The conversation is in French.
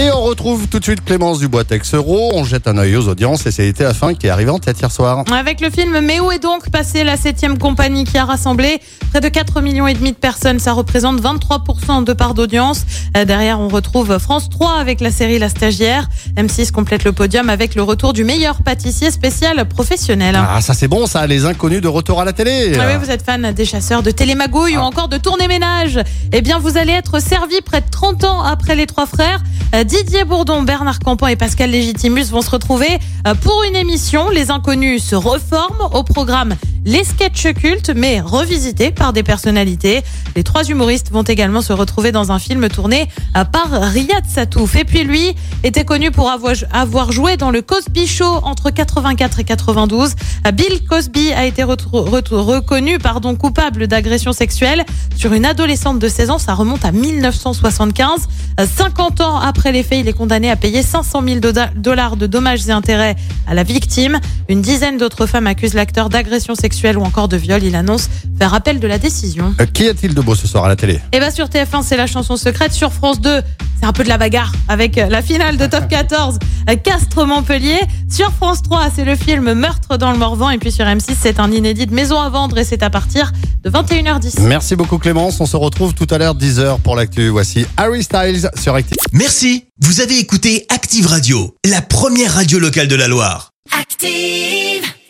Et on retrouve tout de suite Clémence Dubois-Texero. On jette un œil aux audiences et c'est TF1 qui est arrivé en tête hier soir. Avec le film Mais où est donc passée la 7 compagnie qui a rassemblé près de 4 millions et demi de personnes, ça représente 23% de part d'audience. Euh, Derrière, on retrouve France 3 avec la série La Stagiaire. M6 complète le podium avec le retour du meilleur pâtissier spécial professionnel. Ah, ça c'est bon ça, les inconnus de retour à la télé. Ah oui, vous êtes fan des chasseurs de télémagouilles ou encore de tournée ménage. Eh bien, vous allez être servi près de 30 ans après les trois frères. Euh, Didier Bourdon, Bernard Campan et Pascal Légitimus vont se retrouver euh, pour une émission. Les inconnus se reforment au programme les sketchs cultes, mais revisités par des personnalités. Les trois humoristes vont également se retrouver dans un film tourné par Riyad Satouf. Et puis lui était connu pour avoir, joué dans le Cosby Show entre 84 et 92. Euh, Bill Cosby a été reconnu pardon, coupable d'agression sexuelle sur une adolescente de 16 ans. Ça remonte à 1975. Euh, 50 ans après les faits, il est condamné à payer 500 000 doda- dollars de dommages et intérêts à la victime. Une dizaine d'autres femmes accusent l'acteur d'agression sexuelle ou encore de viol. Il annonce faire appel de la décision. Euh, Qui a-t-il de beau ce soir à la télé? Et bah sur TF1, c'est la chanson secrète. Sur France 2, c'est un peu de la bagarre avec euh, la finale de Top 14, euh, Castres-Montpellier. Sur France 3, c'est le film Meurtre dans le Morvan. Et puis sur M6, c'est un inédit de Maison à vendre et c'est à partir de 21h10. Merci beaucoup Clémence, on se retrouve tout à l'heure 10h pour l'actu. Voici Harry Styles sur Active. Merci, vous avez écouté Active Radio, la première radio locale de la Loire. Active.